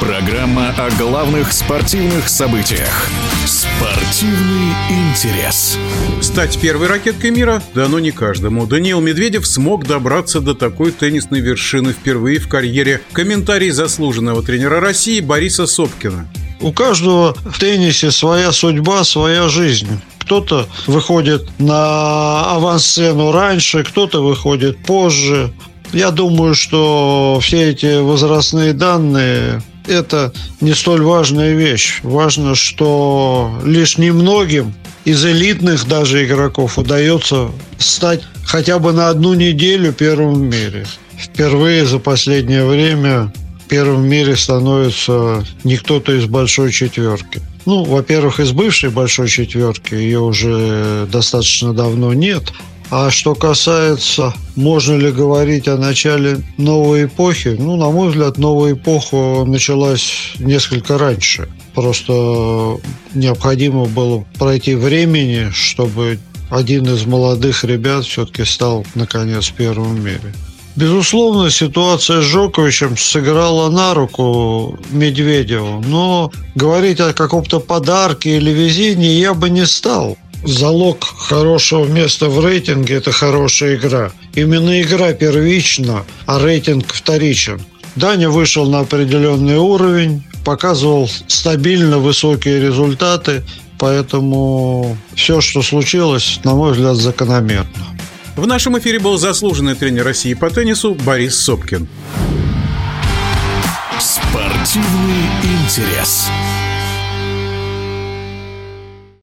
Программа о главных спортивных событиях. Спортивный интерес. Стать первой ракеткой мира дано не каждому. Даниил Медведев смог добраться до такой теннисной вершины впервые в карьере. Комментарий заслуженного тренера России Бориса Сопкина. У каждого в теннисе своя судьба, своя жизнь. Кто-то выходит на авансцену раньше, кто-то выходит позже. Я думаю, что все эти возрастные данные это не столь важная вещь. Важно, что лишь немногим из элитных даже игроков удается стать хотя бы на одну неделю первым в мире. Впервые за последнее время первым в мире становится не кто-то из большой четверки. Ну, во-первых, из бывшей большой четверки ее уже достаточно давно нет. А что касается, можно ли говорить о начале новой эпохи, ну, на мой взгляд, новая эпоха началась несколько раньше. Просто необходимо было пройти времени, чтобы один из молодых ребят все-таки стал, наконец, первым в мире. Безусловно, ситуация с Жоковичем сыграла на руку Медведеву, но говорить о каком-то подарке или везении я бы не стал залог хорошего места в рейтинге – это хорошая игра. Именно игра первична, а рейтинг вторичен. Даня вышел на определенный уровень, показывал стабильно высокие результаты, поэтому все, что случилось, на мой взгляд, закономерно. В нашем эфире был заслуженный тренер России по теннису Борис Сопкин. Спортивный интерес.